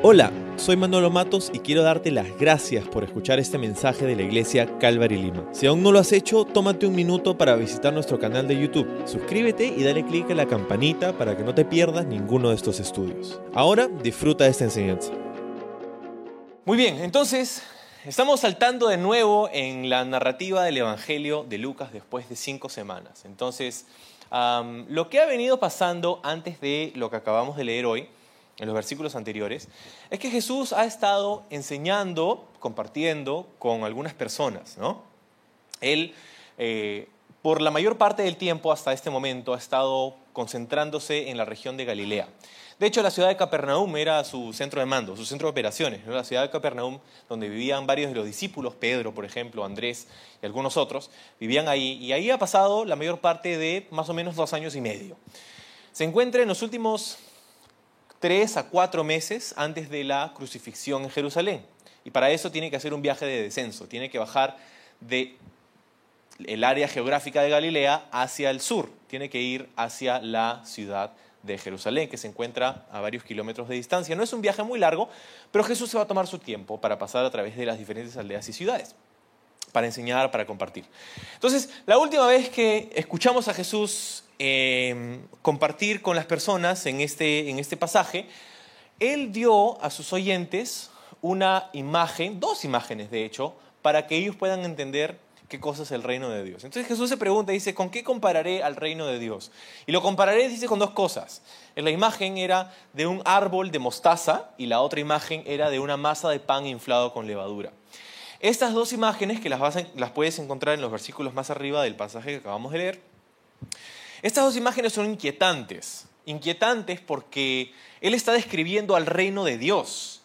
Hola, soy Manolo Matos y quiero darte las gracias por escuchar este mensaje de la iglesia Calvary Lima. Si aún no lo has hecho, tómate un minuto para visitar nuestro canal de YouTube. Suscríbete y dale clic a la campanita para que no te pierdas ninguno de estos estudios. Ahora disfruta de esta enseñanza. Muy bien, entonces estamos saltando de nuevo en la narrativa del Evangelio de Lucas después de cinco semanas. Entonces, lo que ha venido pasando antes de lo que acabamos de leer hoy, en los versículos anteriores, es que Jesús ha estado enseñando, compartiendo con algunas personas, ¿no? Él, eh, por la mayor parte del tiempo hasta este momento, ha estado concentrándose en la región de Galilea. De hecho, la ciudad de Capernaum era su centro de mando, su centro de operaciones. La ciudad de Capernaum, donde vivían varios de los discípulos, Pedro, por ejemplo, Andrés y algunos otros, vivían ahí. Y ahí ha pasado la mayor parte de más o menos dos años y medio. Se encuentra en los últimos tres a cuatro meses antes de la crucifixión en Jerusalén. Y para eso tiene que hacer un viaje de descenso, tiene que bajar de el área geográfica de Galilea hacia el sur, tiene que ir hacia la ciudad de Jerusalén, que se encuentra a varios kilómetros de distancia. No es un viaje muy largo, pero Jesús se va a tomar su tiempo para pasar a través de las diferentes aldeas y ciudades, para enseñar, para compartir. Entonces, la última vez que escuchamos a Jesús eh, compartir con las personas en este, en este pasaje, Él dio a sus oyentes una imagen, dos imágenes de hecho, para que ellos puedan entender qué cosa es el reino de Dios. Entonces Jesús se pregunta, dice, ¿con qué compararé al reino de Dios? Y lo compararé, dice, con dos cosas. La imagen era de un árbol de mostaza y la otra imagen era de una masa de pan inflado con levadura. Estas dos imágenes, que las, las puedes encontrar en los versículos más arriba del pasaje que acabamos de leer, estas dos imágenes son inquietantes. Inquietantes porque Él está describiendo al reino de Dios.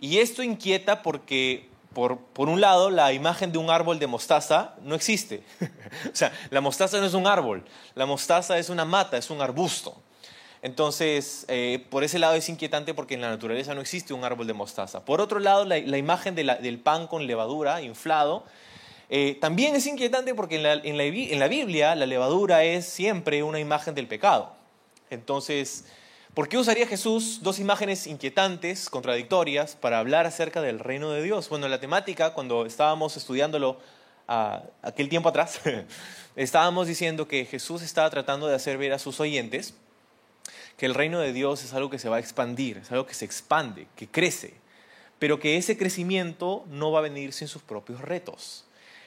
Y esto inquieta porque, por, por un lado, la imagen de un árbol de mostaza no existe. o sea, la mostaza no es un árbol, la mostaza es una mata, es un arbusto. Entonces, eh, por ese lado es inquietante porque en la naturaleza no existe un árbol de mostaza. Por otro lado, la, imagen del pan con levadura inflado eh, también es inquietante porque en la, en la en la Biblia la levadura es siempre una imagen del pecado. Entonces, ¿por qué usaría Jesús dos imágenes inquietantes, contradictorias, para hablar acerca del reino de Dios? Bueno, la temática, cuando estábamos estudiándolo a aquel tiempo atrás, estábamos diciendo que Jesús estaba tratando de hacer ver a sus oyentes que el reino de Dios es algo que se va a expandir, es algo que se expande, que crece, pero que ese crecimiento no va a venir sin sus propios retos.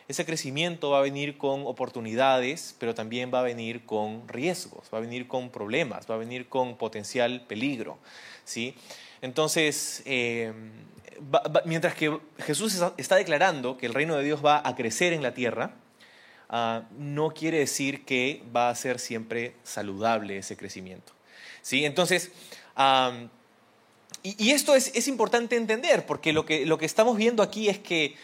Ese crecimiento va a venir con oportunidades, pero también va a venir con riesgos, va a venir con problemas, va a venir con potencial peligro. ¿sí? Entonces, eh, mientras que Jesús está- declarando que el reino de Dios va a crecer en la tierra, ah, no quiere decir que va a ser siempre saludable ese crecimiento. ¿sí? Entonces, y, y esto es, es importante entender, porque lo que, lo que estamos viendo aquí es que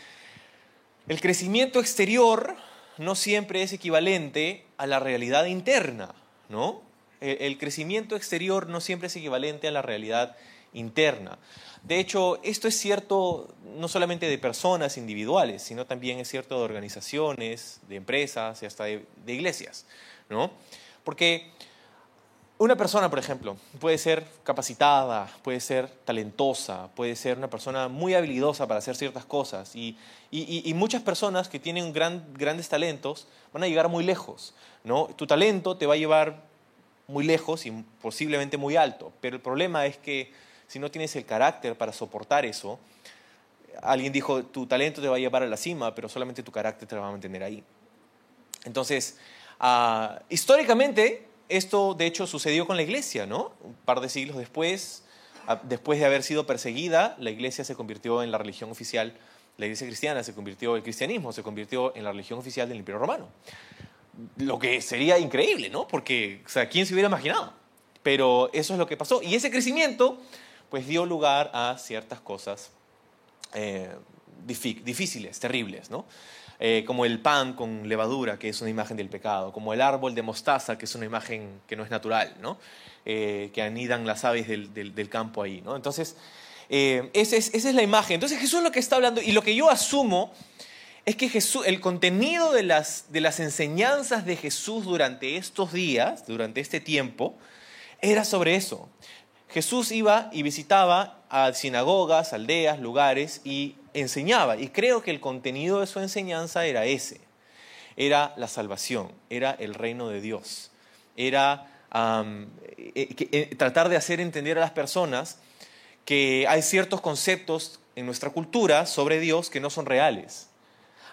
el crecimiento exterior no siempre es equivalente a la realidad interna, ¿no? El, crecimiento exterior no siempre es equivalente a la realidad interna. De hecho, esto es cierto no solamente de personas individuales, sino también es cierto de organizaciones, de empresas y hasta de, de iglesias, ¿no? Porque una persona, por ejemplo, puede ser capacitada, puede ser talentosa, puede ser una persona muy habilidosa para hacer ciertas cosas y, y- muchas personas que tienen gran- grandes talentos van a llegar muy lejos. ¿no? Tu talento te va a llevar muy lejos y posiblemente muy alto, pero el problema es que si no tienes el carácter para soportar eso, alguien dijo, tu talento te va a llevar a la cima, pero solamente tu carácter te va a mantener ahí. Entonces, ah, históricamente, esto de hecho sucedió con la iglesia, ¿no? Un par de siglos después, después de haber sido perseguida, la iglesia se convirtió en la religión oficial, la iglesia cristiana se convirtió, el cristianismo se convirtió en la religión oficial del Imperio Romano. Lo que sería increíble, ¿no? Porque, o sea, ¿quién se hubiera imaginado? Pero eso es lo que pasó. Y ese crecimiento, pues dio lugar a ciertas cosas eh, difí- difíciles, terribles, ¿no? Eh, como el pan con levadura, que es una imagen del pecado, como el árbol de mostaza, que es una imagen que no es natural, ¿no? Eh, que anidan las aves del, del- campo ahí, ¿no? Entonces, eh, esa, es, esa es la imagen. Entonces Jesús lo que está hablando, y lo que yo asumo es que Jesús, el contenido de las, de las enseñanzas de Jesús durante estos días, durante este tiempo, era sobre eso. Jesús iba y visitaba a sinagogas, aldeas, lugares y enseñaba. Y creo que el contenido de su enseñanza era ese. Era la salvación, era el reino de Dios. Era eh, eh, tratar de hacer entender a las personas que hay ciertos conceptos en nuestra cultura sobre Dios que no son reales.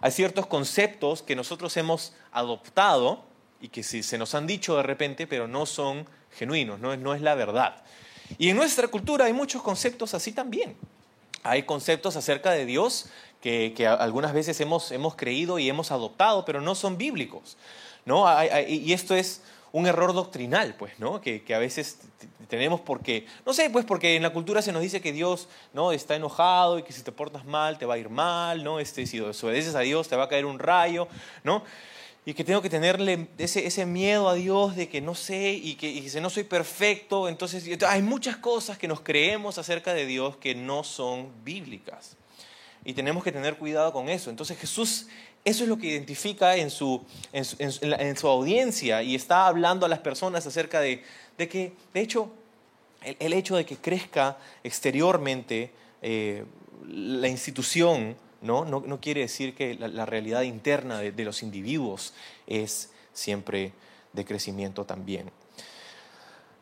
Hay ciertos conceptos que nosotros hemos adoptado y que se nos han dicho de repente, pero no son genuinos, no es, no es la verdad. Y en nuestra cultura hay muchos conceptos así también. Hay conceptos acerca de Dios que, algunas veces hemos, hemos, creído y hemos adoptado, pero no son bíblicos. ¿no? y esto es un error doctrinal, pues, ¿no? Que, a veces tenemos porque, no sé, pues porque en la cultura se nos dice que Dios, ¿no? Está enojado y que si te portas mal te va a ir mal, ¿no? Este, si desobedeces a Dios te va a caer un rayo, ¿no? Y que tengo que tenerle ese, ese miedo a Dios de que no sé y que y no soy perfecto. Entonces, hay muchas cosas que nos creemos acerca de Dios que no son bíblicas. Y tenemos que tener cuidado con eso. Entonces Jesús eso es lo que identifica en su, en su, audiencia y está hablando a las personas acerca de, que, de hecho, el, hecho de que crezca exteriormente eh, la institución ¿no? No, quiere decir que la, realidad interna de, los individuos es siempre de crecimiento también.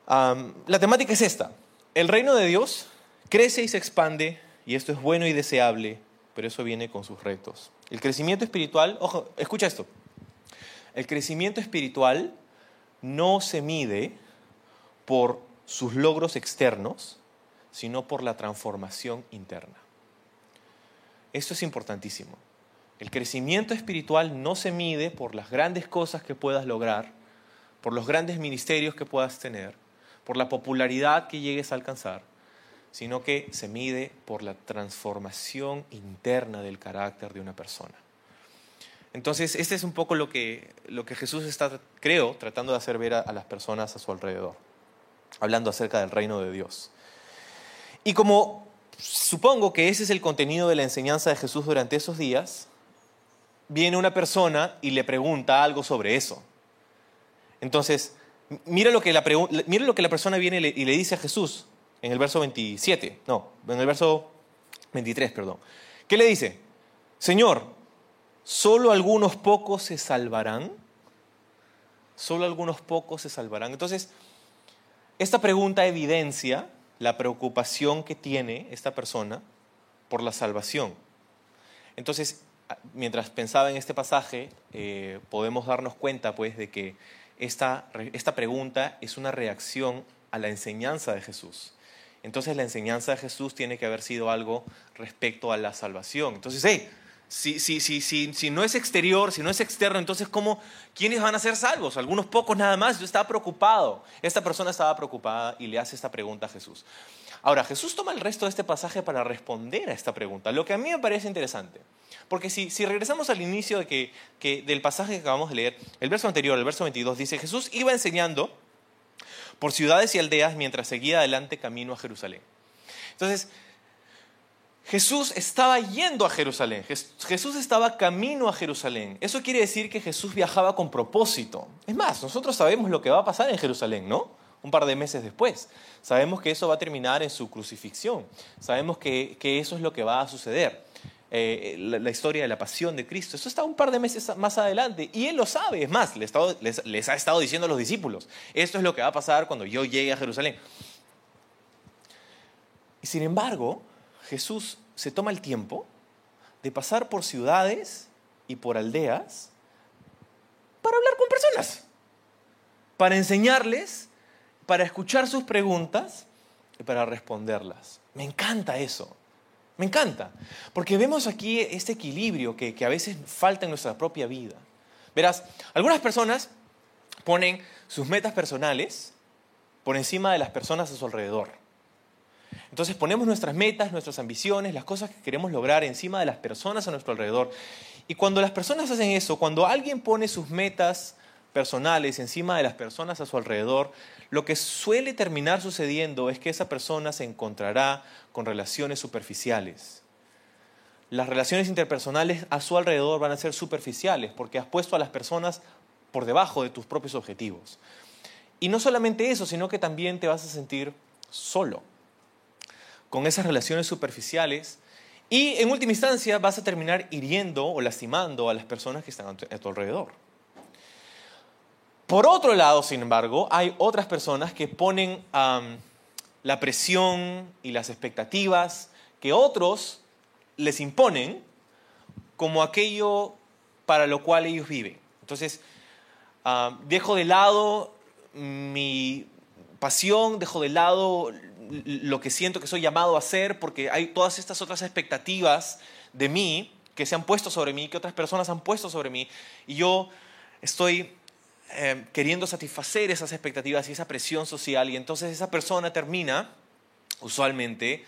la temática es esta. El reino de Dios crece y se expande y esto es bueno y deseable, pero eso viene con sus retos. El crecimiento espiritual, ojo, escucha esto. El crecimiento espiritual no se mide por sus logros externos, sino por la transformación interna. Esto es importantísimo. El crecimiento espiritual no se mide por las grandes cosas que puedas lograr, por los grandes ministerios que puedas tener, por la popularidad que llegues a alcanzar, sino que se mide por la transformación interna del carácter de una persona. Entonces, este es un poco lo que, lo que Jesús está, creo, tratando de hacer ver a, las personas a su alrededor, hablando acerca del reino de Dios. Y como supongo que ese es el contenido de la enseñanza de Jesús durante esos días, viene una persona y le pregunta algo sobre eso. Entonces, mira lo que la, lo que la persona viene y le dice a Jesús en el verso 27, no, en el verso 23, perdón. ¿Qué le dice? Señor, ¿solo algunos pocos se salvarán? ¿Solo algunos pocos se salvarán? Entonces, esta pregunta evidencia la preocupación que tiene esta persona por la salvación. Entonces, mientras pensaba en este pasaje, eh, podemos darnos cuenta pues de que esta, esta pregunta es una reacción a la enseñanza de Jesús. Entonces la enseñanza de Jesús tiene que haber sido algo respecto a la salvación. Entonces, hey, si, si, si, si, no es exterior, si no es externo, entonces ¿cómo, ¿quiénes van a ser salvos? Algunos pocos nada más. Yo estaba preocupado. Esta persona estaba preocupada y le hace esta pregunta a Jesús. Ahora, Jesús toma el resto de este pasaje para responder a esta pregunta, lo que a mí me parece interesante. Porque si, si regresamos al inicio de que, que del pasaje que acabamos de leer, el verso anterior, el verso 22, dice, Jesús iba enseñando por ciudades y aldeas mientras seguía adelante camino a Jerusalén. Entonces, Jesús estaba yendo a Jerusalén, Jesús estaba camino a Jerusalén. Eso quiere decir que Jesús viajaba con propósito. Es más, nosotros sabemos lo que va a pasar en Jerusalén, ¿no? Un par de meses después. Sabemos que eso va a terminar en su crucifixión. Sabemos que, que eso es lo que va a suceder. Eh, la, historia de la pasión de Cristo. Eso está un par de meses más adelante y Él lo sabe. Es más, les, les, ha estado diciendo a los discípulos, esto es lo que va a pasar cuando yo llegue a Jerusalén. Y sin embargo, Jesús se toma el tiempo de pasar por ciudades y por aldeas para hablar con personas, para enseñarles, para escuchar sus preguntas y para responderlas. Me encanta eso. Me encanta, porque vemos aquí este equilibrio que, a veces falta en nuestra propia vida. Verás, algunas personas ponen sus metas personales por encima de las personas a su alrededor. Entonces ponemos nuestras metas, nuestras ambiciones, las cosas que queremos lograr encima de las personas a nuestro alrededor. Y cuando las personas hacen eso, cuando alguien pone sus metas personales encima de las personas a su alrededor, lo que suele terminar sucediendo es que esa persona se encontrará con relaciones superficiales. Las relaciones interpersonales a su alrededor van a ser superficiales porque has puesto a las personas por debajo de tus propios objetivos. Y no solamente eso, sino que también te vas a sentir solo. Con esas relaciones superficiales y en última instancia vas a terminar hiriendo o lastimando a las personas que están a tu alrededor. Por otro lado, sin embargo, hay otras personas que ponen la presión y las expectativas que otros les imponen como aquello para lo cual ellos viven. Entonces, dejo de lado mi pasión, dejo de lado lo que siento que soy llamado a hacer, porque hay todas estas otras expectativas de mí que se han puesto sobre mí, que otras personas han puesto sobre mí, y yo estoy eh, queriendo satisfacer esas expectativas y esa presión social y entonces esa persona termina usualmente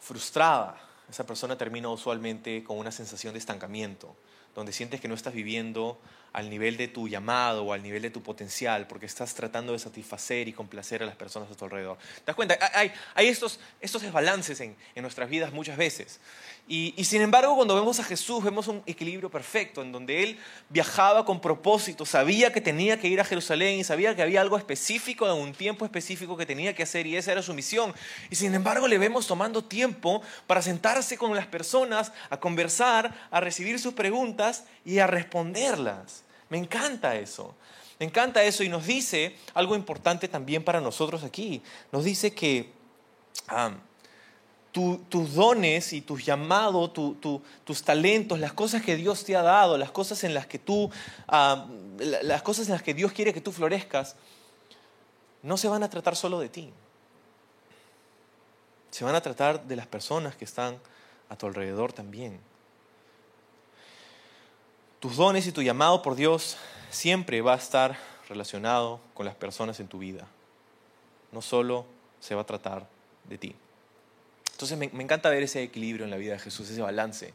frustrada, esa persona termina usualmente con una sensación de estancamiento, donde sientes que no estás viviendo al nivel de tu llamado o al nivel de tu potencial, porque estás tratando de satisfacer y complacer a las personas a tu alrededor. ¿Te das cuenta? Hay, estos, estos desbalances en, en nuestras vidas muchas veces. Y, y, sin embargo, cuando vemos a Jesús, vemos un equilibrio perfecto, en donde Él viajaba con propósito, sabía que tenía que ir a Jerusalén y sabía que había algo específico en un tiempo específico que tenía que hacer y esa era su misión. Y sin embargo, le vemos tomando tiempo para sentarse con las personas, a conversar, a recibir sus preguntas y a responderlas. Me encanta eso. Me encanta eso y nos dice algo importante también para nosotros aquí. Nos dice que tus dones y tus llamados, tus talentos, las cosas que Dios te ha dado, las cosas en las que tú, las cosas en las que Dios quiere que tú florezcas, no se van a tratar solo de ti. Se van a tratar de las personas que están a tu alrededor también. Tus dones y tu llamado por Dios siempre va a estar relacionado con las personas en tu vida. No solo se va a tratar de ti. Entonces me, encanta ver ese equilibrio en la vida de Jesús, ese balance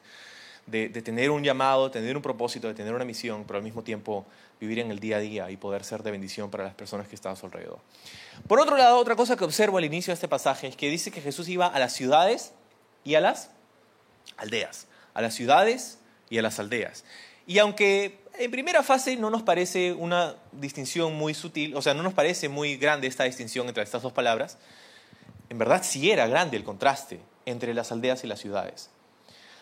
de, tener un llamado, tener un propósito, de tener una misión, pero al mismo tiempo vivir en el día a día y poder ser de bendición para las personas que están a su alrededor. Por otro lado, otra cosa que observo al inicio de este pasaje es que dice que Jesús iba a las ciudades y a las aldeas, a las ciudades y a las aldeas. Y aunque en primera fase no nos parece una distinción muy sutil, o sea, no nos parece muy grande esta distinción entre estas dos palabras, en verdad sí era grande el contraste entre las aldeas y las ciudades.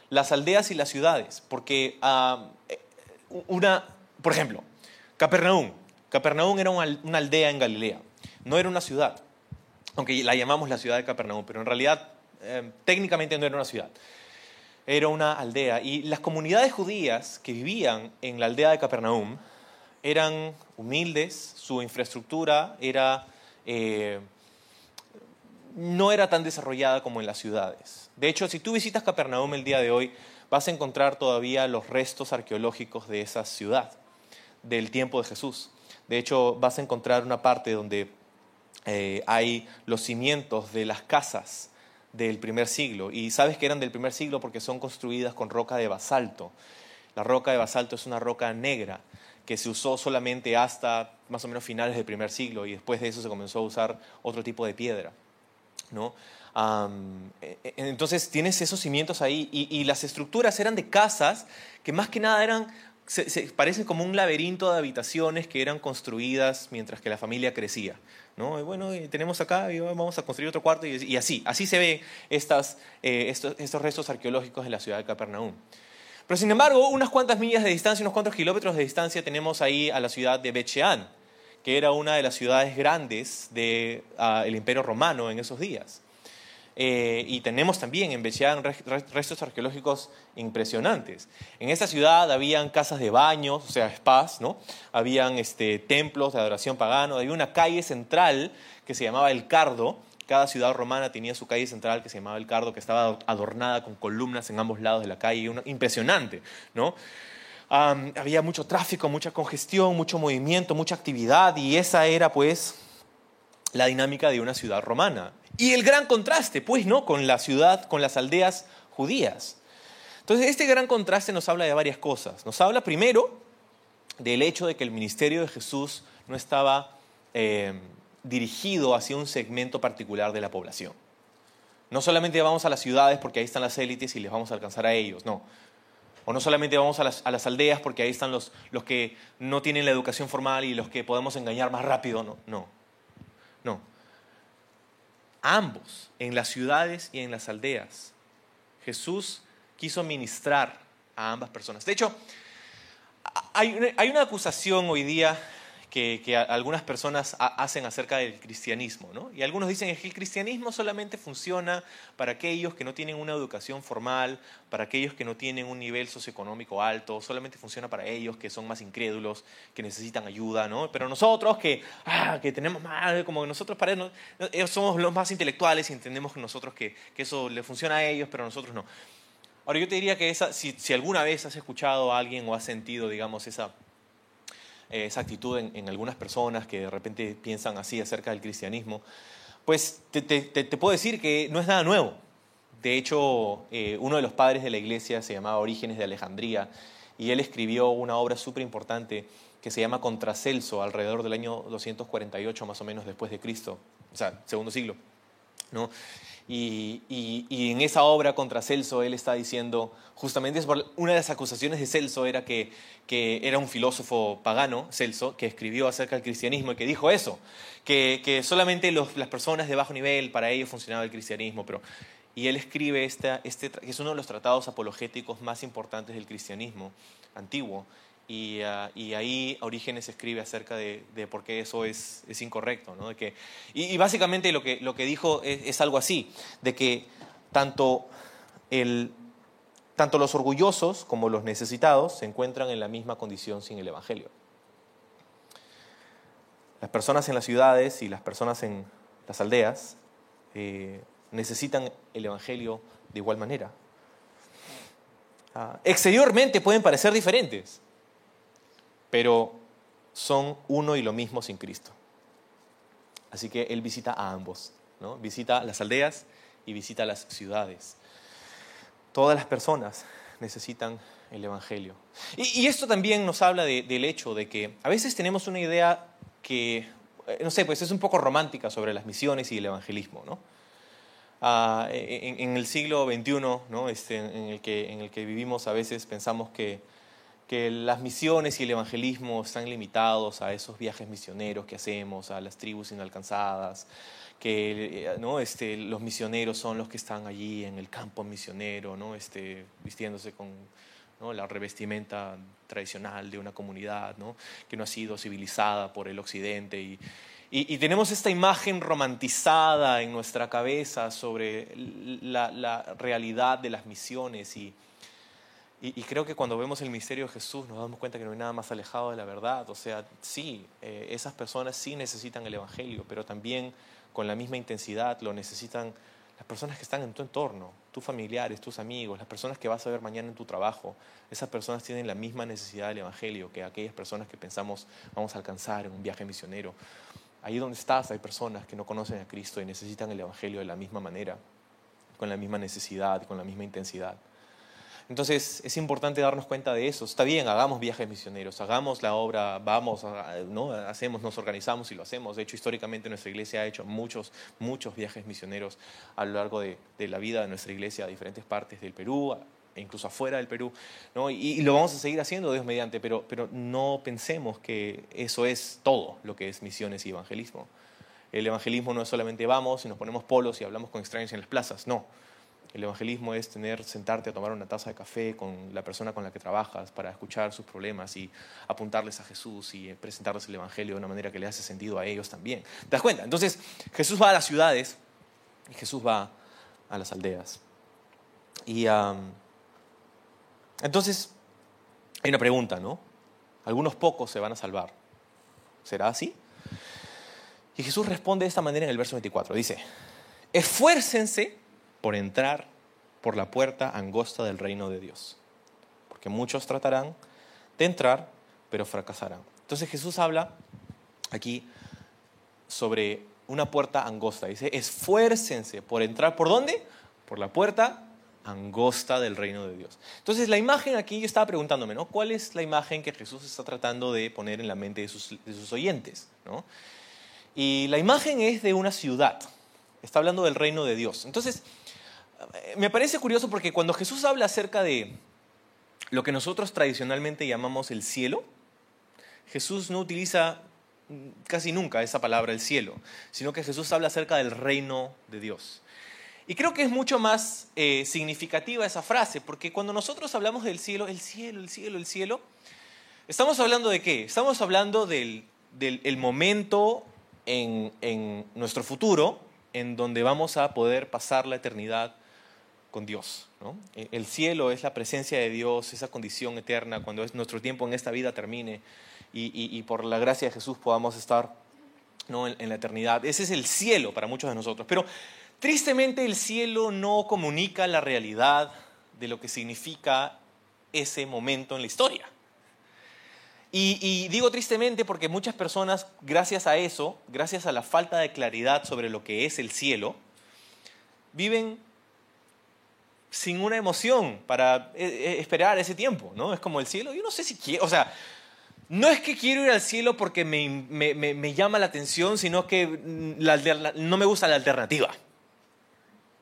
Las aldeas y las ciudades, porque ah, una, por ejemplo, Capernaum. Capernaum era una aldea en Galilea, no era una ciudad, aunque la llamamos la ciudad de Capernaum, pero en realidad eh, técnicamente no era una ciudad era una aldea y las comunidades judías que vivían en la aldea de Capernaum eran humildes, su infraestructura era, eh, no era tan desarrollada como en las ciudades. De hecho, si tú visitas Capernaum el día de hoy, vas a encontrar todavía los restos arqueológicos de esa ciudad, del tiempo de Jesús. De hecho, vas a encontrar una parte donde eh, hay los cimientos de las casas del primer siglo. Y sabes que eran del primer siglo porque son construidas con roca de basalto. La roca de basalto es una roca negra que se usó solamente hasta más o menos finales del primer siglo y después de eso se comenzó a usar otro tipo de piedra. ¿no? E, e, entonces tienes esos cimientos ahí y, las estructuras eran de casas que más que nada eran se, parecen como un laberinto de habitaciones que eran construidas mientras que la familia crecía. ¿no? Y bueno, tenemos acá, vamos a construir otro cuarto, y, así, así se ven estas, eh, estos, estos, restos arqueológicos de la ciudad de Capernaum. Pero sin embargo, unas cuantas millas de distancia, unos cuantos kilómetros de distancia, tenemos ahí a la ciudad de Becheán, que era una de las ciudades grandes del ah, Imperio Romano en esos días. Eh, y tenemos también en Becheán restos arqueológicos impresionantes. En esta ciudad habían casas de baños, o sea, spas, ¿no? Habían este, templos de adoración pagano, había una calle central que se llamaba El Cardo. Cada ciudad romana tenía su calle central que se llamaba El Cardo, que estaba adornada con columnas en ambos lados de la calle, impresionante, ¿no? había mucho tráfico, mucha congestión, mucho movimiento, mucha actividad y esa era pues la dinámica de una ciudad romana. Y el gran contraste, pues, ¿no? Con la ciudad, con las aldeas judías. Entonces, este gran contraste nos habla de varias cosas. Nos habla primero del hecho de que el ministerio de Jesús no estaba eh, dirigido hacia un segmento particular de la población. No solamente vamos a las ciudades porque ahí están las élites y les vamos a alcanzar a ellos, no. O no solamente vamos a las, aldeas porque ahí están los, los que no tienen la educación formal y los que podemos engañar más rápido, no, no. No. ambos, en las ciudades y en las aldeas. Jesús quiso ministrar a ambas personas. De hecho, hay una, acusación hoy día que, algunas personas hacen acerca del cristianismo, ¿no? Y algunos dicen que el cristianismo solamente funciona para aquellos que no tienen una educación formal, para aquellos que no tienen un nivel socioeconómico alto, solamente funciona para ellos que son más incrédulos, que necesitan ayuda, ¿no? Pero nosotros que, ah, que tenemos más, como nosotros para ellos somos los más intelectuales y entendemos nosotros que, que eso le funciona a ellos, pero nosotros no. Ahora yo te diría que esa, si alguna vez has escuchado a alguien o has sentido, digamos, esa esa actitud en, algunas personas que de repente piensan así acerca del cristianismo, pues te, puedo decir que no es nada nuevo. De hecho, eh, uno de los padres de la iglesia se llamaba Orígenes de Alejandría y él escribió una obra súper importante que se llama Contracelso alrededor del año 248 más o menos después de Cristo, o sea, segundo siglo. ¿no? Y, en esa obra contra Celso él está diciendo, justamente una de las acusaciones de Celso era que, era un filósofo pagano, Celso, que escribió acerca del cristianismo y que dijo eso, que, solamente las personas de bajo nivel, para ellos funcionaba el cristianismo, pero... Y él escribe este, este, que es uno de los tratados apologéticos más importantes del cristianismo antiguo, Ah, y, ahí Orígenes escribe acerca de, por qué eso es, incorrecto. ¿no? que, y, básicamente lo que, lo que dijo es, algo así, de que tanto, tanto los orgullosos como los necesitados se encuentran en la misma condición sin el Evangelio. Las personas en las ciudades y las personas en las aldeas eh, necesitan el Evangelio de igual manera. Ah, exteriormente pueden parecer diferentes, pero son uno y lo mismo sin Cristo. Así que Él visita a ambos, ¿no? visita las aldeas y visita las ciudades. Todas las personas necesitan el Evangelio. Y, esto también nos habla del hecho de que a veces tenemos una idea que, eh, no sé, pues es un poco romántica sobre las misiones y el evangelismo, ¿no? Ah, en, el siglo XXI, ¿no? Este, en, el que, en el que vivimos, a veces pensamos que que las misiones y el evangelismo están limitados a esos viajes misioneros que hacemos, a las tribus inalcanzadas, que eh, ¿no? este, los misioneros son los que están allí en el campo misionero, ¿no? este, vistiéndose con ¿no? la revestimenta tradicional de una comunidad ¿no? que no ha sido civilizada por el occidente. Y, y, tenemos esta imagen romantizada en nuestra cabeza sobre la, la realidad de las misiones y, y, creo que cuando vemos el misterio de Jesús nos damos cuenta que no hay nada más alejado de la verdad. O sea, sí, eh, esas personas sí necesitan el Evangelio, pero también con la misma intensidad lo necesitan las personas que están en tu entorno, tus familiares, tus amigos, las personas que vas a ver mañana en tu trabajo. Esas personas tienen la misma necesidad del Evangelio que aquellas personas que pensamos vamos a alcanzar en un viaje misionero. Ahí donde estás hay personas que no conocen a Cristo y necesitan el Evangelio de la misma manera, con la misma necesidad, con la misma intensidad. Entonces es importante darnos cuenta de eso. Está bien, hagamos viajes misioneros, hagamos la obra, vamos, ¿no? hacemos, nos organizamos y lo hacemos. De hecho, históricamente nuestra iglesia ha hecho muchos, muchos viajes misioneros a lo largo de, la vida de nuestra iglesia a diferentes partes del Perú e incluso afuera del Perú. ¿no? Y, lo vamos a seguir haciendo, Dios mediante, pero, pero no pensemos que eso es todo lo que es misiones y evangelismo. El evangelismo no es solamente vamos y nos ponemos polos y hablamos con extraños en las plazas, no. El evangelismo es tener, sentarte a tomar una taza de café con la persona con la que trabajas para escuchar sus problemas y apuntarles a Jesús y presentarles el evangelio de una manera que le hace sentido a ellos también. ¿Te das cuenta? Entonces, Jesús va a las ciudades y Jesús va a las aldeas. Y entonces, hay una pregunta, ¿no? Algunos pocos se van a salvar. ¿Será así? Y Jesús responde de esta manera en el verso 24. Dice, esfuércense por entrar por la puerta angosta del reino de Dios. Porque muchos tratarán de entrar, pero fracasarán. Entonces Jesús habla aquí sobre una puerta angosta. Dice, esfuércense por entrar. ¿Por dónde? Por la puerta angosta del reino de Dios. Entonces la imagen aquí, yo estaba preguntándome, ¿no? ¿Cuál es la imagen que Jesús está tratando de poner en la mente de sus, de sus oyentes? ¿no? Y la imagen es de una ciudad. Está hablando del reino de Dios. Entonces, me parece curioso porque cuando Jesús habla acerca de lo que nosotros tradicionalmente llamamos el cielo, Jesús no utiliza casi nunca esa palabra el cielo, sino que Jesús habla acerca del reino de Dios. Y creo que es mucho más eh, significativa esa frase, porque cuando nosotros hablamos del cielo, el cielo, el cielo, el cielo, estamos hablando de qué? Estamos hablando del, momento en, en nuestro futuro en donde vamos a poder pasar la eternidad con Dios. E, el cielo es la presencia de Dios, esa condición eterna, cuando es nuestro tiempo en esta vida termine y, por la gracia de Jesús podamos estar ¿no? en, la eternidad. Ese es el cielo para muchos de nosotros. Pero tristemente el cielo no comunica la realidad de lo que significa ese momento en la historia. Y, digo tristemente porque muchas personas, gracias a eso, gracias a la falta de claridad sobre lo que es el cielo, viven sin una emoción para eh, eh, esperar ese tiempo, ¿no? Es como el cielo, yo no sé si quiero, o sea, no es que quiero ir al cielo porque me, me, me, llama la atención, sino que mm, no me gusta la alternativa.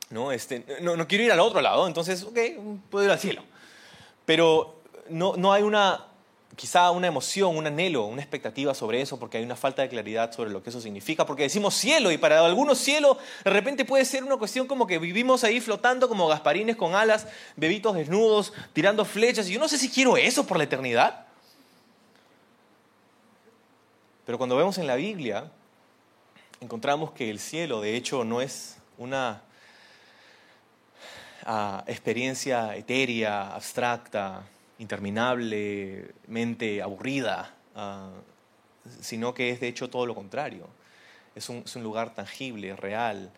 ¿no? Este, no, no quiero ir al otro lado, entonces, ok, puedo ir al cielo. Pero no, no hay una quizá una emoción, un anhelo, una expectativa sobre eso, porque hay una falta de claridad sobre lo que eso significa, porque decimos cielo y para algunos cielo de repente puede ser una cuestión como que vivimos ahí flotando como gasparines con alas, bebitos desnudos, tirando flechas, y yo no sé si quiero eso por la eternidad. Pero cuando vemos en la Biblia, encontramos que el cielo de hecho no es una ah, experiencia etérea, abstracta, interminablemente aburrida, ah, sino que es de hecho todo lo contrario. Es un, lugar tangible, real.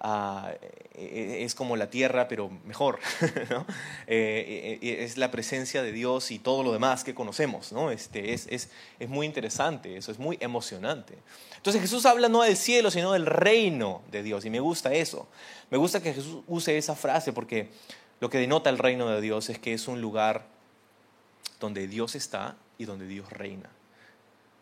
Ah, e, e, es como la tierra, pero mejor. Eh, e, es la presencia de Dios y todo lo demás que conocemos. ¿no? Este, es, es, es muy interesante, eso es muy emocionante. Entonces Jesús habla no del cielo, sino del reino de Dios. Y me gusta eso. Me gusta que Jesús use esa frase porque lo que denota el reino de Dios es que es un lugar donde Dios está y donde Dios reina.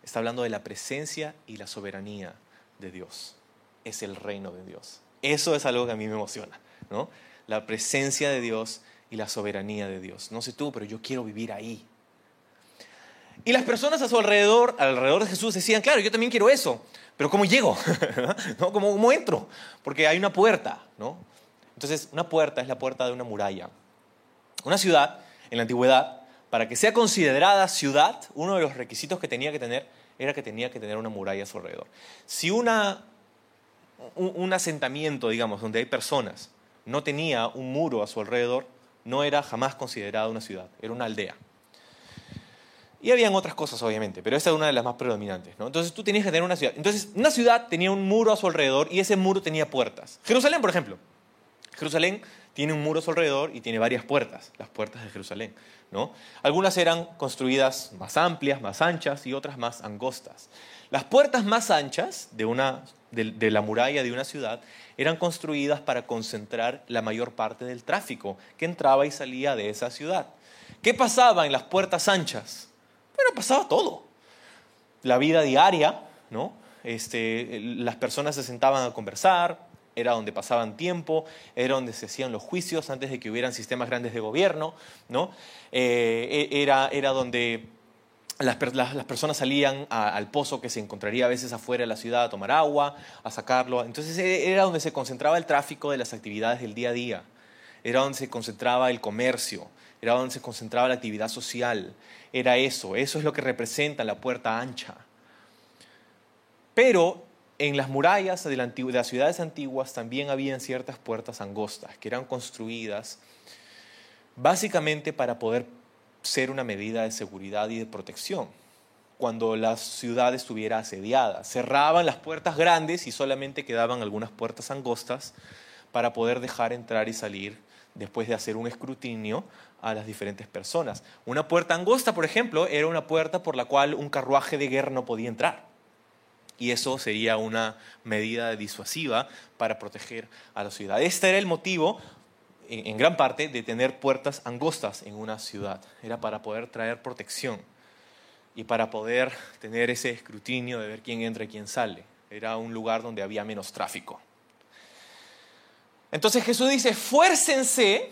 Está hablando de la presencia y la soberanía de Dios. Es el reino de Dios. Eso es algo que a mí me emociona, ¿no? La presencia de Dios y la soberanía de Dios. No sé tú, pero yo quiero vivir ahí. Y las personas a su alrededor, alrededor de Jesús, decían, claro, yo también quiero eso, pero ¿cómo llego? ¿No? ¿Cómo, ¿Cómo, entro? Porque hay una puerta, ¿no? Entonces, una puerta es la puerta de una muralla. Una ciudad, en la antigüedad, para que sea considerada ciudad, uno de los requisitos que tenía que tener era que tenía que tener una muralla a su alrededor. Si una, un, asentamiento, digamos, donde hay personas, no tenía un muro a su alrededor, no era jamás considerada una ciudad, era una aldea. Y habían otras cosas, obviamente, pero esa es una de las más predominantes. ¿no? Entonces tú tenías que tener una ciudad. Entonces, una ciudad tenía un muro a su alrededor y ese muro tenía puertas. Jerusalén, por ejemplo. Jerusalén tiene un muro a su alrededor y tiene varias puertas, las puertas de Jerusalén. ¿no? Algunas eran construidas más amplias, más anchas y otras más angostas. Las puertas más anchas de, una, de, la muralla de una ciudad eran construidas para concentrar la mayor parte del tráfico que entraba y salía de esa ciudad. ¿Qué pasaba en las puertas anchas? Bueno, pasaba todo. La vida diaria, ¿no? Este, las personas se sentaban a conversar, era donde pasaban tiempo, era donde se hacían los juicios antes de que hubieran sistemas grandes de gobierno, ¿no? Eh, e, era, era donde las, personas salían al pozo que se encontraría a veces afuera de la ciudad a tomar agua, a sacarlo. Entonces e, era donde se concentraba el tráfico de las actividades del día a día, era donde se concentraba el comercio, era donde se concentraba la actividad social. Era eso, eso es lo que representa la puerta ancha. Pero en las murallas de, las ciudades antiguas también habían ciertas puertas angostas que eran construidas básicamente para poder ser una medida de seguridad y de protección cuando la ciudad estuviera asediada. Cerraban las puertas grandes y solamente quedaban algunas puertas angostas para poder dejar entrar y salir después de hacer un escrutinio a las diferentes personas. Una puerta angosta, por ejemplo, era una puerta por la cual un carruaje de guerra no podía entrar y eso sería una medida disuasiva para proteger a la ciudad. Este era el motivo, en gran parte, de tener puertas angostas en una ciudad. Era para poder traer protección y para poder tener ese escrutinio de ver quién entra y quién sale. Era un lugar donde había menos tráfico. Entonces Jesús dice, fuércense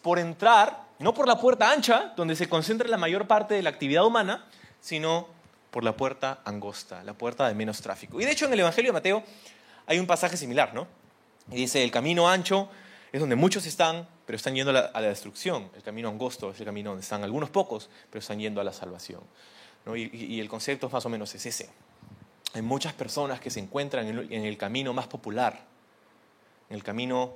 por entrar, no por la puerta ancha, donde se concentra la mayor parte de la actividad humana, sino por la puerta angosta, la puerta de menos tráfico. Y de hecho en el Evangelio de Mateo hay un pasaje similar, ¿no? Y dice, el camino ancho es donde muchos están, pero están yendo a la, destrucción. El camino angosto es el camino donde están algunos pocos, pero están yendo a la salvación. Y, el concepto más o menos es ese. Hay muchas personas que se encuentran en el, camino más popular, en el camino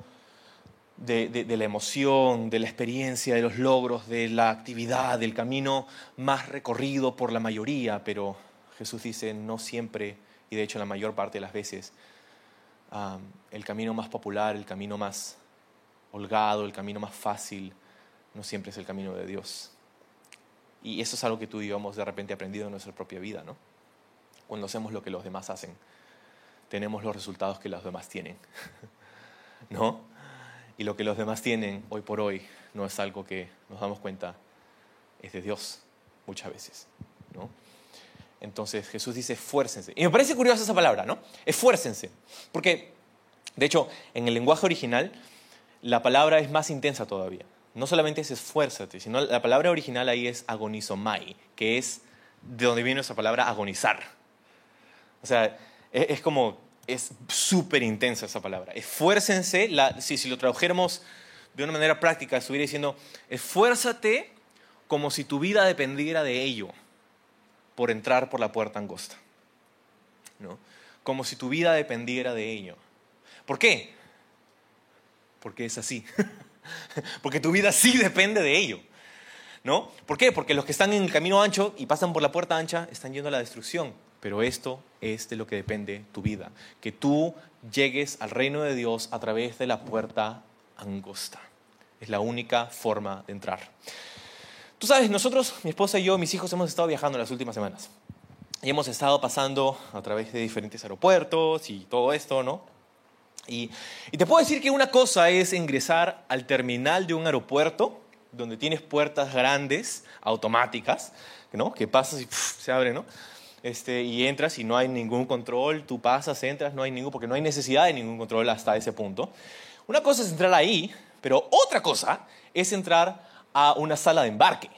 de, la emoción, de la experiencia, de los logros, de la actividad, del camino más recorrido por la mayoría, pero Jesús dice, no siempre, y de hecho la mayor parte de las veces, el camino más popular, el camino más holgado, el camino más fácil, no siempre es el camino de Dios. Y eso es algo que tú y yo hemos de repente aprendido en nuestra propia vida, ¿no? Cuando hacemos lo que los demás hacen, tenemos los resultados que los demás tienen, ¿no? Y lo que los demás tienen hoy por hoy no es algo que nos damos cuenta, es de Dios muchas veces, ¿no? Entonces Jesús dice, esfuércense. Y me parece curiosa esa palabra, ¿no? Esfuércense. Porque, de hecho, en el lenguaje original, la palabra es más intensa todavía. No solamente es esfuérzate, sino la palabra original ahí es agonizomai, que es de donde viene esa palabra agonizar. O sea, es, como, es súper intensa esa palabra. Esfuércense, si, si lo tradujéramos de una manera práctica, estuviera diciendo, esfuérzate como si tu vida dependiera de ello por entrar por la puerta angosta. ¿no? Como si tu vida dependiera de ello. ¿Por qué? Porque es así. Porque tu vida sí depende de ello. ¿No? ¿Por qué? Porque los que están en el camino ancho y pasan por la puerta ancha están yendo a la destrucción. Pero esto es de lo que depende tu vida. Que tú llegues al reino de Dios a través de la puerta angosta. Es la única forma de entrar. Tú sabes, nosotros, mi esposa y yo, mis hijos, hemos estado viajando las últimas semanas. Y hemos estado pasando a través de diferentes aeropuertos y todo esto, ¿no? Y, te puedo decir que una cosa es ingresar al terminal de un aeropuerto, donde tienes puertas grandes, automáticas, ¿no? Que pasas y se abre, ¿no? Este, y entras y no hay ningún control, tú pasas, entras, no hay ningún, porque no hay necesidad de ningún control hasta ese punto. Una cosa es entrar ahí, pero otra cosa es entrar a una sala de embarque.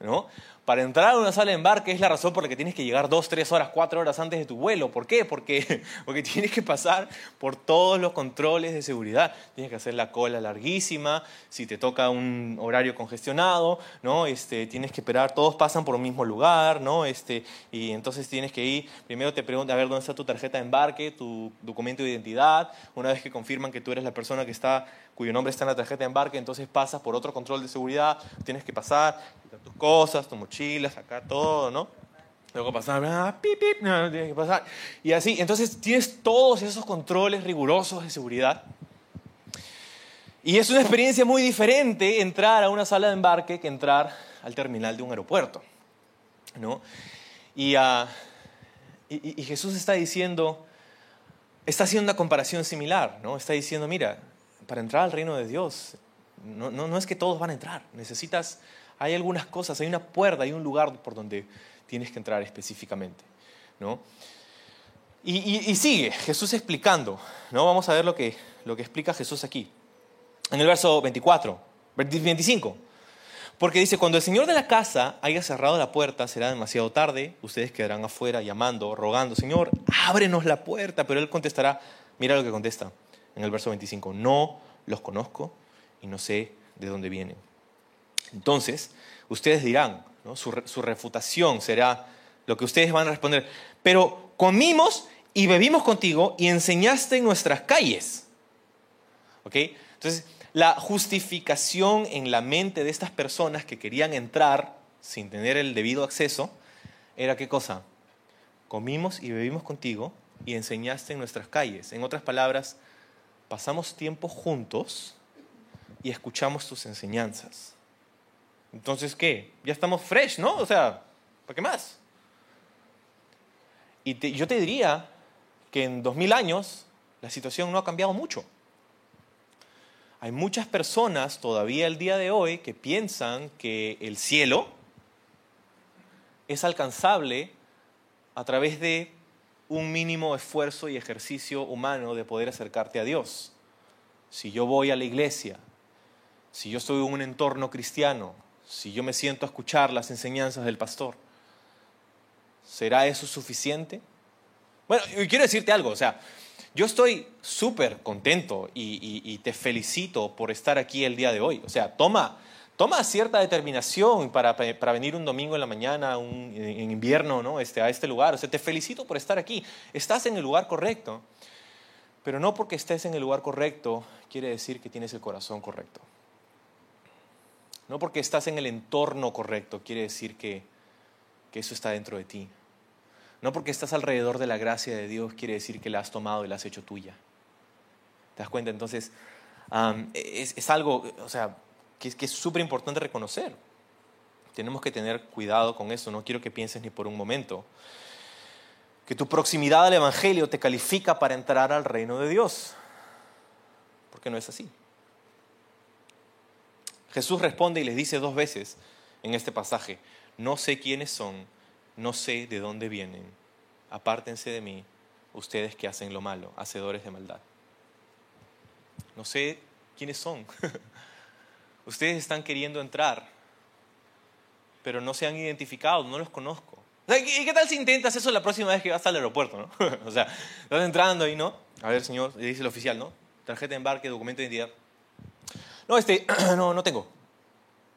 ¿no? Para entrar a una sala de embarque es la razón por la que tienes que llegar dos, tres horas, cuatro horas antes de tu vuelo. ¿Por qué? Porque, porque tienes que pasar por todos los controles de seguridad. Tienes que hacer la cola larguísima, si te toca un horario congestionado, ¿no? Este, tienes que esperar, todos pasan por un mismo lugar, ¿no? Este, y entonces tienes que ir, primero te preguntan a ver dónde está tu tarjeta de embarque, tu documento de identidad. Una vez que confirman que tú eres la persona que está cuyo nombre está en la tarjeta de embarque, entonces pasas por otro control de seguridad, tienes que pasar, tus cosas, tu mochila, sacar todo, ¿no? Luego pasar, ah, pip, pip, no, tienes que pasar. Y así, entonces tienes todos esos controles rigurosos de seguridad. Y es una experiencia muy diferente entrar a una sala de embarque que entrar al terminal de un aeropuerto. ¿no? Y, uh, y, y, Jesús está diciendo, está haciendo una comparación similar, ¿no? Está diciendo, mira, para entrar al reino de Dios, no, es que todos van a entrar, necesitas, hay algunas cosas, hay una puerta, hay un lugar por donde tienes que entrar específicamente. ¿no? Y, sigue Jesús explicando, ¿no? vamos a ver lo que, lo que explica Jesús aquí, en el verso 24, 25. Porque dice, cuando el Señor de la casa haya cerrado la puerta, será demasiado tarde, ustedes quedarán afuera llamando, rogando, Señor, ábrenos la puerta, pero Él contestará, mira lo que contesta, en el verso 25, no los conozco y no sé de dónde vienen. Entonces, ustedes dirán, su, refutación será lo que ustedes van a responder, pero comimos y bebimos contigo y enseñaste en nuestras calles. ¿Ok? Entonces, la justificación en la mente de estas personas que querían entrar sin tener el debido acceso era qué cosa? Comimos y bebimos contigo y enseñaste en nuestras calles. En otras palabras, pasamos tiempo juntos y escuchamos tus enseñanzas. Entonces, ¿qué? Ya estamos fresh, ¿no? O sea, ¿para qué más? Y yo te diría que en dos mil años la situación no ha cambiado mucho. Hay muchas personas todavía el día de hoy que piensan que el cielo es alcanzable a través de un mínimo esfuerzo y ejercicio humano de poder acercarte a Dios. Si yo voy a la iglesia, si yo estoy en un entorno cristiano, si yo me siento a escuchar las enseñanzas del pastor, ¿Será eso suficiente? Bueno, y quiero decirte algo, o sea, yo estoy súper contento y, te felicito por estar aquí el día de hoy. O sea, toma, toma cierta determinación para, para venir un domingo en la mañana, en invierno, ¿no? Este, a este lugar. O sea, te felicito por estar aquí. Estás en el lugar correcto. Pero no porque estés en el lugar correcto quiere decir que tienes el corazón correcto. No porque estás en el entorno correcto quiere decir que, que eso está dentro de ti. No porque estás alrededor de la gracia de Dios quiere decir que la has tomado y la has hecho tuya. ¿Te das cuenta? Entonces, es, algo, o sea, que, es súper importante reconocer. Tenemos que tener cuidado con eso. No quiero que pienses ni por un momento que tu proximidad al Evangelio te califica para entrar al reino de Dios. Porque no es así. Jesús responde y les dice dos veces en este pasaje, no sé quiénes son no sé de dónde vienen, apártense de mí, ustedes que hacen lo malo, hacedores de maldad. No sé quiénes son. ustedes están queriendo entrar, pero no se han identificado, no los conozco. ¿Y qué tal si intentas eso la próxima vez que vas al aeropuerto, no? o sea, estás entrando ahí, ¿no? A ver, señor, le dice el oficial, ¿no? Tarjeta de embarque, documento de identidad. No, este, no, no tengo.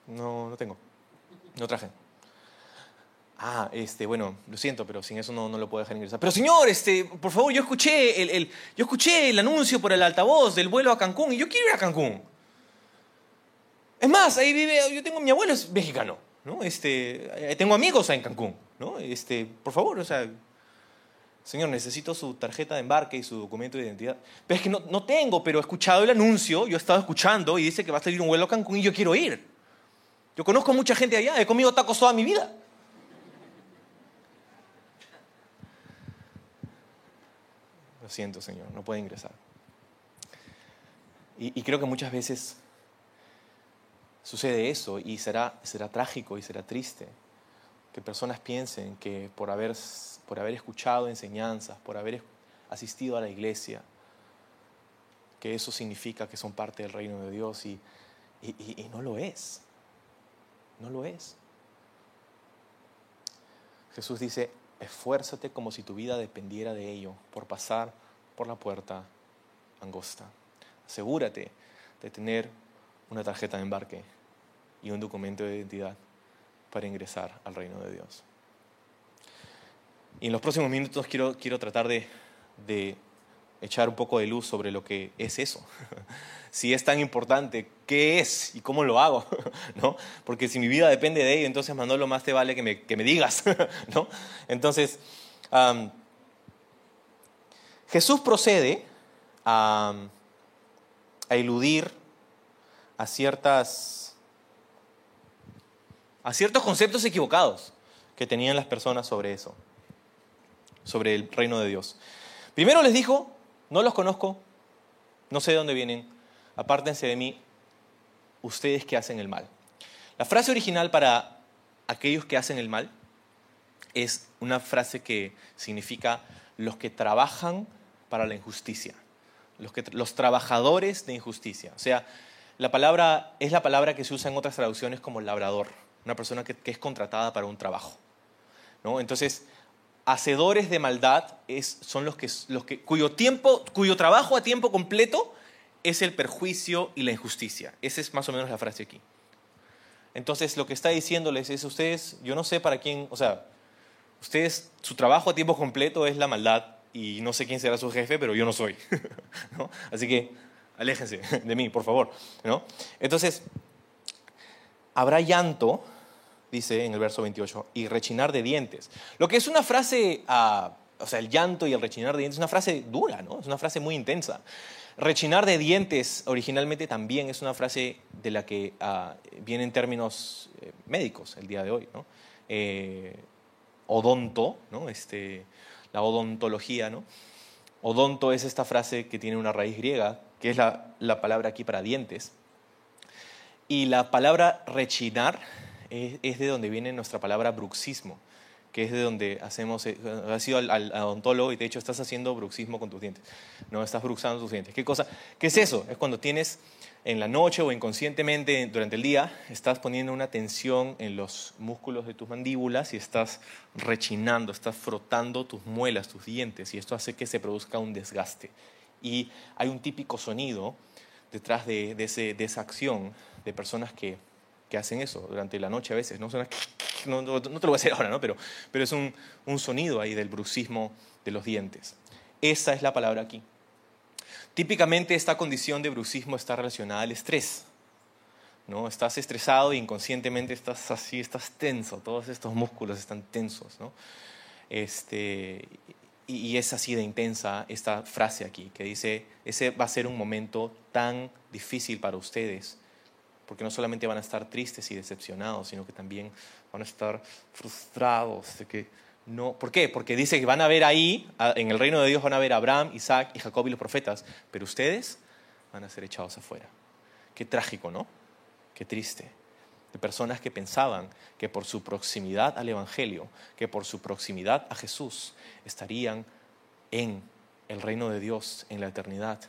No, no tengo. No traje. Ah, este, bueno, lo siento, pero sin eso no, no lo puedo dejar ingresar. Pero señor, este, por favor, yo escuché el, el, yo escuché el anuncio por el altavoz del vuelo a Cancún y yo quiero ir a Cancún. Es más, ahí vive, yo tengo, mi abuelo es mexicano, ¿no? Este, tengo amigos en Cancún, ¿no? Este, por favor, o sea, señor, necesito su tarjeta de embarque y su documento de identidad. Pero es que no, no tengo, pero he escuchado el anuncio, yo he estado escuchando y dice que va a salir un vuelo a Cancún y yo quiero ir. Yo conozco mucha gente allá, he comido tacos toda mi vida. siento, Señor, no puede ingresar. Y, creo que muchas veces sucede eso y será, será trágico y será triste que personas piensen que por haber, por haber escuchado enseñanzas, por haber asistido a la iglesia, que eso significa que son parte del reino de Dios y, y no lo es. No lo es. Jesús dice, esfuérzate como si tu vida dependiera de ello, por pasar por la puerta angosta. Asegúrate de tener una tarjeta de embarque y un documento de identidad para ingresar al reino de Dios. Y en los próximos minutos quiero, quiero tratar de, de echar un poco de luz sobre lo que es eso. si es tan importante, ¿qué es y cómo lo hago? ¿No? Porque si mi vida depende de ello, entonces Manolo más te vale que me, que me digas. ¿no? Entonces, Jesús procede a, eludir a, ciertas, a ciertos conceptos equivocados que tenían las personas sobre eso, sobre el reino de Dios. Primero les dijo, no los conozco, no sé de dónde vienen, apártense de mí, ustedes que hacen el mal. La frase original para aquellos que hacen el mal es una frase que significa los que trabajan para la injusticia, los, que, los trabajadores de injusticia. O sea, la palabra es la palabra que se usa en otras traducciones como labrador, una persona que, es contratada para un trabajo. ¿no? Entonces, hacedores de maldad son los que, los que, cuyo, tiempo, cuyo trabajo a tiempo completo es el perjuicio y la injusticia. Esa es más o menos la frase aquí. Entonces, lo que está diciéndoles es, ustedes, yo no sé para quién, o sea, ustedes, su trabajo a tiempo completo es la maldad, y no sé quién será su jefe, pero yo no soy. Así que aléjense de mí, por favor. ¿no? Entonces, habrá llanto, dice en el verso 28, y rechinar de dientes. Lo que es una frase, ah, o sea, el llanto y el rechinar de dientes es una frase dura, ¿no? Es una frase muy intensa. Rechinar de dientes originalmente también es una frase de la que uh, viene en términos eh, médicos el día de hoy, ¿no? Eh, odonto. Este, la odontología, ¿no? Odonto es esta frase que tiene una raíz griega, que es la, palabra aquí para dientes. Y la palabra rechinar es, de donde viene nuestra palabra bruxismo, que es de donde hacemos, eh, has ido al, odontólogo y de hecho estás haciendo bruxismo con tus dientes, no estás bruxando tus dientes. ¿Qué cosa? ¿Qué es eso? Es cuando tienes en la noche o inconscientemente durante el día, estás poniendo una tensión en los músculos de tus mandíbulas y estás rechinando, estás frotando tus muelas, tus dientes, y esto hace que se produzca un desgaste. Y hay un típico sonido detrás de, esa acción de personas que, hacen eso durante la noche a veces. No, no, no, te lo voy a hacer ahora, ¿no? pero, pero es un, un sonido ahí del brucismo de los dientes. Esa es la palabra aquí. Típicamente esta condición de brucismo está relacionada al estrés. ¿no? Estás estresado e inconscientemente estás así, estás tenso, todos estos músculos están tensos. ¿no? Este, y, es así de intensa esta frase aquí, que dice, ese va a ser un momento tan difícil para ustedes, porque no solamente van a estar tristes y decepcionados, sino que también van a estar frustrados de que no, ¿Por qué? Porque dice que van a ver ahí, en el reino de Dios van a ver a Abraham, Isaac y Jacob y los profetas, pero ustedes van a ser echados afuera. Qué trágico, ¿no? Qué triste. De personas que pensaban que por su proximidad al Evangelio, que por su proximidad a Jesús, estarían en el reino de Dios en la eternidad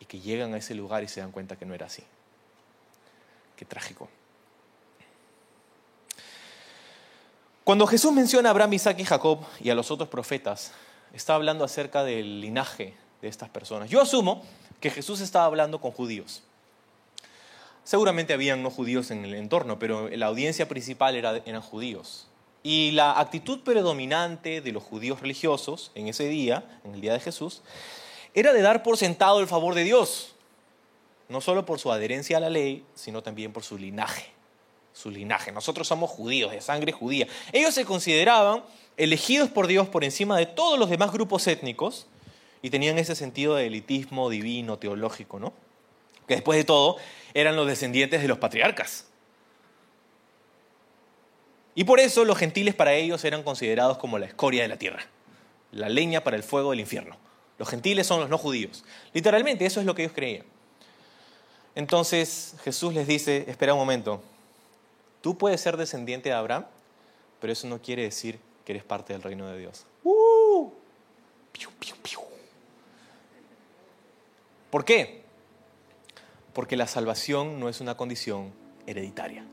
y que llegan a ese lugar y se dan cuenta que no era así. Qué trágico. Cuando Jesús menciona a Abraham, Isaac y Jacob y a los otros profetas, está hablando acerca del linaje de estas personas. Yo asumo que Jesús estaba hablando con judíos. Seguramente habían no judíos en el entorno, pero la audiencia principal era, eran judíos. Y la actitud predominante de los judíos religiosos en ese día, en el día de Jesús, era de dar por sentado el favor de Dios, no solo por su adherencia a la ley, sino también por su linaje su linaje. Nosotros somos judíos, de sangre judía. Ellos se consideraban elegidos por Dios por encima de todos los demás grupos étnicos y tenían ese sentido de elitismo divino, teológico, ¿no? Que después de todo eran los descendientes de los patriarcas. Y por eso los gentiles para ellos eran considerados como la escoria de la tierra, la leña para el fuego del infierno. Los gentiles son los no judíos. Literalmente eso es lo que ellos creían. Entonces Jesús les dice, espera un momento, Tú puedes ser descendiente de Abraham, pero eso no quiere decir que eres parte del reino de Dios. ¡Uh! ¿Por qué? Porque la salvación no es una condición hereditaria.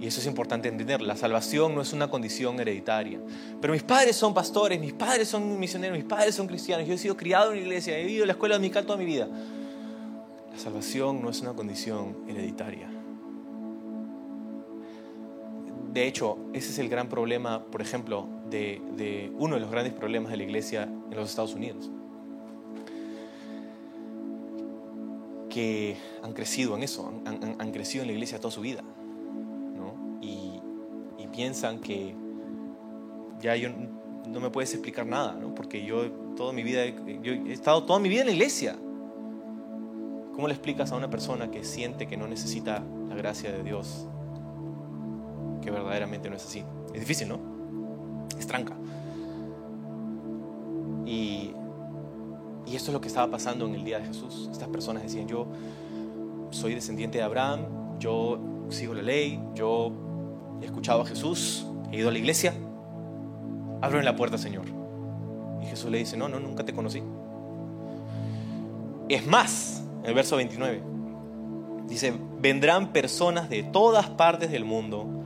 Y eso es importante entender. La salvación no es una condición hereditaria. Pero mis padres son pastores, mis padres son misioneros, mis padres son cristianos. Yo he sido criado en una iglesia, he vivido en la escuela dominical toda mi vida. La salvación no es una condición hereditaria. De hecho, ese es el gran problema, por ejemplo, de, uno de los grandes problemas de la iglesia en los Estados Unidos. Que han crecido en eso, han, crecido en la iglesia toda su vida. Y, piensan que ya yo no me puedes explicar nada, ¿no? porque yo toda mi vida yo he estado toda mi vida en la iglesia. ¿Cómo le explicas a una persona que siente que no necesita la gracia de Dios que verdaderamente no es así. Es difícil, ¿no? Es tranca. Y esto es lo que estaba pasando en el día de Jesús. Estas personas decían, yo soy descendiente de Abraham, yo sigo la ley, yo he escuchado a Jesús, he ido a la iglesia, abro la puerta, Señor. Y Jesús le dice, no, no, nunca te conocí. Es más, en el verso 29, dice, vendrán personas de todas partes del mundo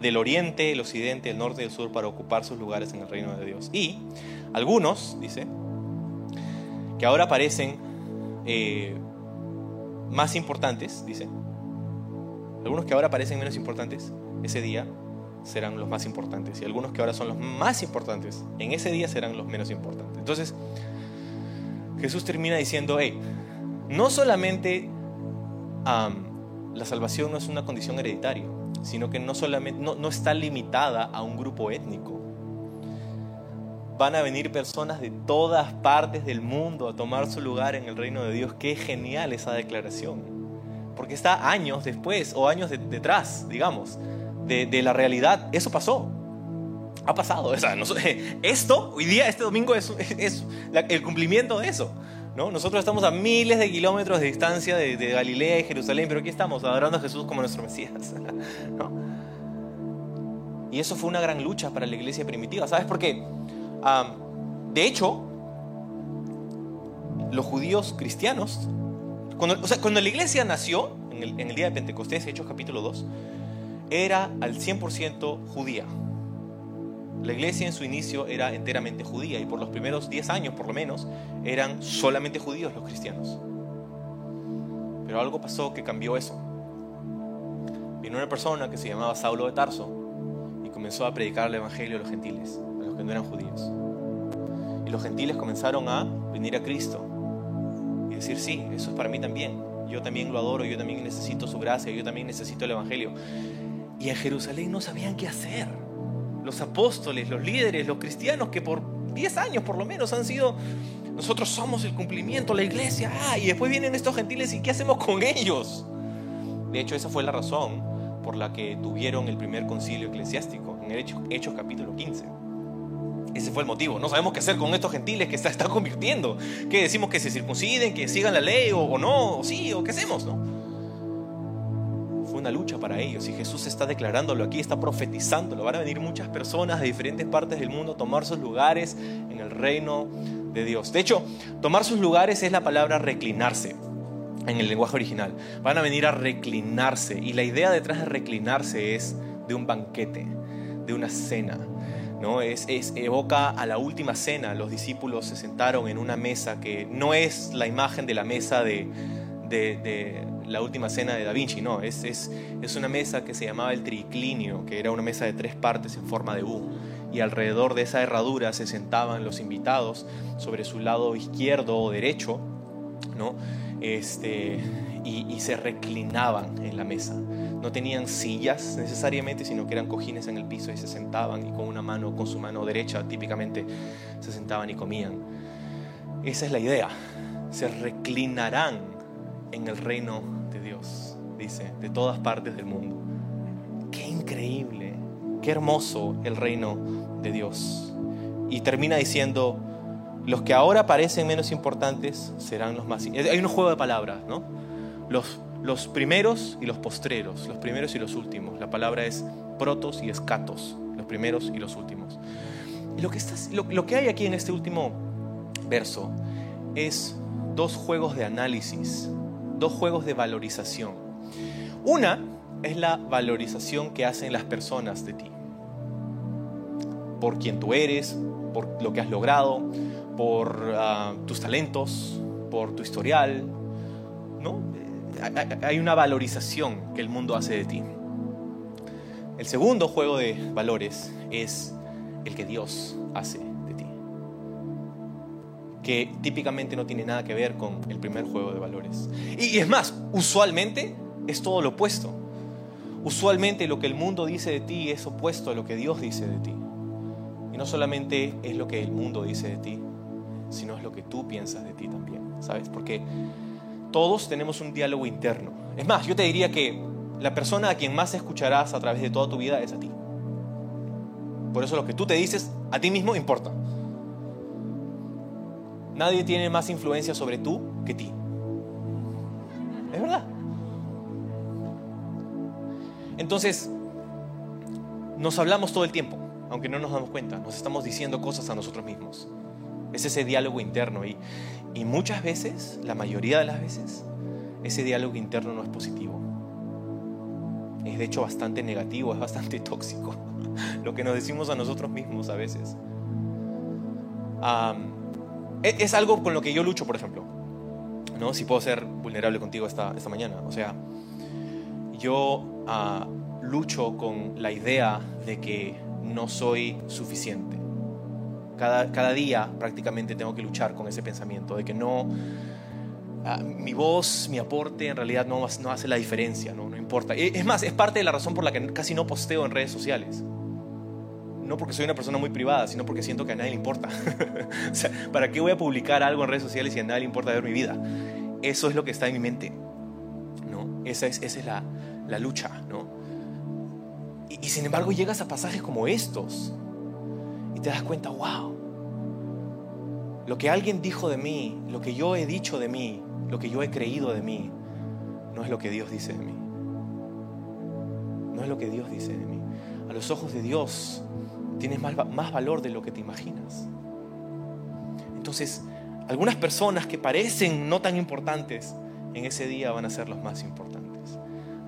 del oriente, el occidente, el norte y el sur para ocupar sus lugares en el reino de Dios. Y algunos, dice, que ahora parecen eh, más importantes, dice, algunos que ahora parecen menos importantes, ese día serán los más importantes. Y algunos que ahora son los más importantes, en ese día serán los menos importantes. Entonces, Jesús termina diciendo, hey, no solamente la salvación no es una condición hereditaria, sino que no, solamente, no, está limitada a un grupo étnico. Van a venir personas de todas partes del mundo a tomar su lugar en el reino de Dios. Qué genial esa declaración. Porque está años después o años detrás, digamos, de, la realidad. Eso pasó. Ha pasado. esto, hoy día, este domingo, es, el cumplimiento de eso. ¿no? Nosotros estamos a miles de kilómetros de distancia de, Galilea y Jerusalén, pero aquí estamos adorando a Jesús como nuestro Mesías. Y eso fue una gran lucha para la iglesia primitiva. ¿Sabes por qué? De hecho, los judíos cristianos, Cuando, la iglesia nació, en el, en el día de Pentecostés, Hechos capítulo 2, era al 100% judía. La iglesia en su inicio era enteramente judía y por los primeros 10 años por lo menos eran solamente judíos los cristianos. Pero algo pasó que cambió eso. Vino una persona que se llamaba Saulo de Tarso y comenzó a predicar el evangelio a los gentiles, no eran judíos. Y los gentiles comenzaron a venir a Cristo y decir, sí, eso es para mí también. Yo también lo adoro, yo también necesito su gracia, yo también necesito el evangelio. Y en Jerusalén no sabían qué hacer los apóstoles, los líderes, los cristianos que por 10 años por lo menos han sido, nosotros somos el cumplimiento, la iglesia, ah, y después vienen estos gentiles y ¿qué hacemos con ellos? De hecho, esa fue la razón por la que tuvieron el primer concilio eclesiástico en Hechos, Hechos capítulo 15. Ese fue el motivo. No sabemos qué hacer con estos gentiles que se están convirtiendo. ¿Qué decimos que se circunciden, que sigan la ley o, o no? O sí, o qué hacemos, ¿no? una lucha para ellos y Jesús está declarándolo aquí, está profetizándolo. Van a venir muchas personas de diferentes partes del mundo a tomar sus lugares en el reino de Dios. De hecho, tomar sus lugares es la palabra reclinarse en el lenguaje original. Van a venir a reclinarse y la idea detrás de reclinarse es de un banquete, de una cena. ¿No? Es, evoca a la última cena. Los discípulos se sentaron en una mesa que no es la imagen de la mesa de, la última cena de Da Vinci, no, es, una mesa que se llamaba el triclinio, que era una mesa de tres partes en forma de U. Y alrededor de esa herradura se sentaban los invitados sobre su lado izquierdo o derecho, ¿no? Este, y se reclinaban en la mesa. No tenían sillas necesariamente, sino que eran cojines en el piso y se sentaban y con una mano, con su mano derecha típicamente, se sentaban y comían. Esa es la idea. Se reclinarán en el reino de Dios, dice, de todas partes del mundo. Qué increíble, qué hermoso el reino de Dios. Y termina diciendo, los que ahora parecen menos importantes serán los más... Hay un juego de palabras, ¿no? Los, los primeros y los postreros, los primeros y los últimos. La palabra es protos y escatos, los primeros y los últimos. Lo que, está, lo, que hay aquí en este último verso es dos juegos de análisis dos juegos de valorización. Una es la valorización que hacen las personas de ti. Por quien tú eres, por lo que has logrado, por uh, tus talentos, por tu historial. ¿no? Hay una valorización que el mundo hace de ti. El segundo juego de valores es el que Dios hace que típicamente no tiene nada que ver con el primer juego de valores. Y, es más, usualmente es todo lo opuesto. Usualmente lo que el mundo dice de ti es opuesto a lo que Dios dice de ti. Y no solamente es lo que el mundo dice de ti, sino es lo que tú piensas de ti también, ¿sabes? Porque todos tenemos un diálogo interno. Es más, yo te diría que la persona a quien más escucharás a través de toda tu vida es a ti. Por eso lo que tú te dices a ti mismo importa. Nadie tiene más influencia sobre tú que ti. Es verdad. Entonces, nos hablamos todo el tiempo, aunque no nos damos cuenta. Nos estamos diciendo cosas a nosotros mismos. Es ese diálogo interno. Y, y muchas veces, la mayoría de las veces, ese diálogo interno no es positivo. Es de hecho bastante negativo, es bastante tóxico. Lo que nos decimos a nosotros mismos a veces. Es algo con lo que yo lucho, por ejemplo. ¿no? Si puedo ser vulnerable contigo esta, esta mañana. O sea, yo ah, lucho con la idea de que no soy suficiente. Cada, cada, día prácticamente tengo que luchar con ese pensamiento de que no, ah, mi voz, mi aporte en realidad no, no hace la diferencia, ¿no? no importa. Es más, es parte de la razón por la que casi no posteo en redes sociales no porque soy una persona muy privada, sino porque siento que a nadie le importa. o sea, ¿para qué voy a publicar algo en redes sociales si a nadie le importa ver mi vida? Eso es lo que está en mi mente. ¿no? Esa es, esa es la, la lucha. ¿no? Y, y sin embargo llegas a pasajes como estos y te das cuenta, wow, lo que alguien dijo de mí, lo que yo he dicho de mí, lo que yo he creído de mí, no es lo que Dios dice de mí. No es lo que Dios dice de mí. A los ojos de Dios, tienes más, valor de lo que te imaginas. Entonces, algunas personas que parecen no tan importantes en ese día van a ser los más importantes.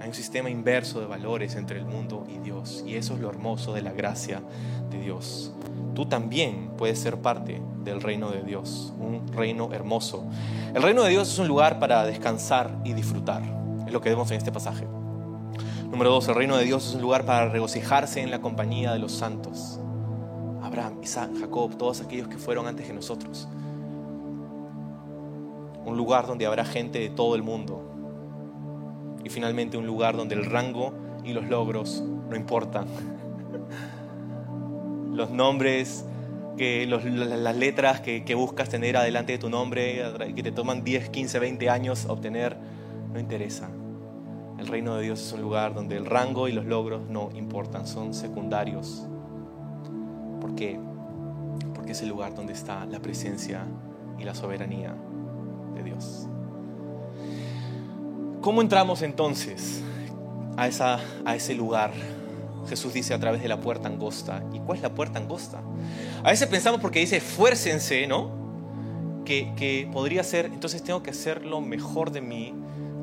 Hay un sistema inverso de valores entre el mundo y Dios. Y eso es lo hermoso de la gracia de Dios. Tú también puedes ser parte del reino de Dios, un reino hermoso. El reino de Dios es un lugar para descansar y disfrutar. Es lo que vemos en este pasaje. Número dos, el reino de Dios es un lugar para regocijarse en la compañía de los santos. Abraham, Isaac, Jacob, todos aquellos que fueron antes que nosotros. Un lugar donde habrá gente de todo el mundo, y finalmente un lugar donde el rango y los logros no importan. Los nombres, que las letras que, buscas tener adelante de tu nombre, que te toman 10, 15, 20 años obtener, no interesa. El reino de Dios es un lugar donde el rango y los logros no importan, son secundarios. ¿Por qué? Porque es el lugar donde está la presencia y la soberanía de Dios. ¿Cómo entramos entonces a, esa, a ese lugar? Jesús dice a través de la puerta angosta. ¿Y cuál es la puerta angosta? A veces pensamos porque dice fuércense, ¿no? Que, que podría ser, entonces tengo que hacer lo mejor de mí,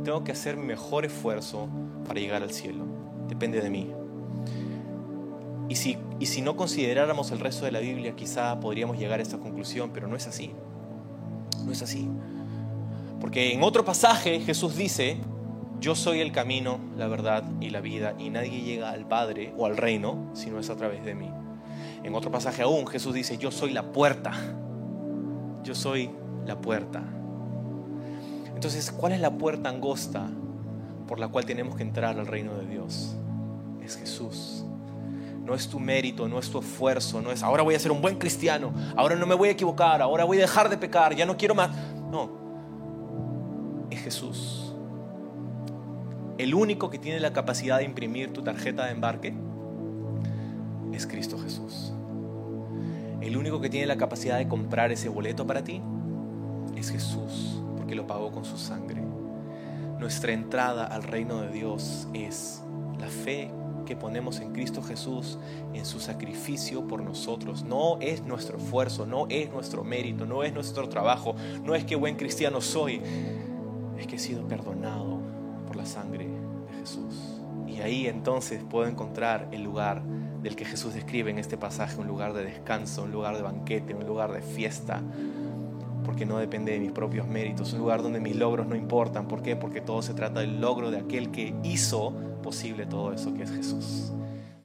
tengo que hacer mejor esfuerzo para llegar al cielo. Depende de mí. Y si, y si no consideráramos el resto de la Biblia, quizá podríamos llegar a esta conclusión, pero no es así. No es así. Porque en otro pasaje Jesús dice, yo soy el camino, la verdad y la vida, y nadie llega al Padre o al reino si no es a través de mí. En otro pasaje aún Jesús dice, yo soy la puerta, yo soy la puerta. Entonces, ¿cuál es la puerta angosta por la cual tenemos que entrar al reino de Dios? Es Jesús. No es tu mérito, no es tu esfuerzo, no es ahora voy a ser un buen cristiano, ahora no me voy a equivocar, ahora voy a dejar de pecar, ya no quiero más. No, es Jesús. El único que tiene la capacidad de imprimir tu tarjeta de embarque es Cristo Jesús. El único que tiene la capacidad de comprar ese boleto para ti es Jesús, porque lo pagó con su sangre. Nuestra entrada al reino de Dios es la fe que ponemos en Cristo Jesús, en su sacrificio por nosotros. No es nuestro esfuerzo, no es nuestro mérito, no es nuestro trabajo, no es que buen cristiano soy es que he sido perdonado por la sangre. Ahí entonces puedo encontrar el lugar del que Jesús describe en este pasaje, un lugar de descanso, un lugar de banquete, un lugar de fiesta, porque no depende de mis propios méritos, un lugar donde mis logros no importan. ¿Por qué? Porque todo se trata del logro de aquel que hizo posible todo eso, que es Jesús.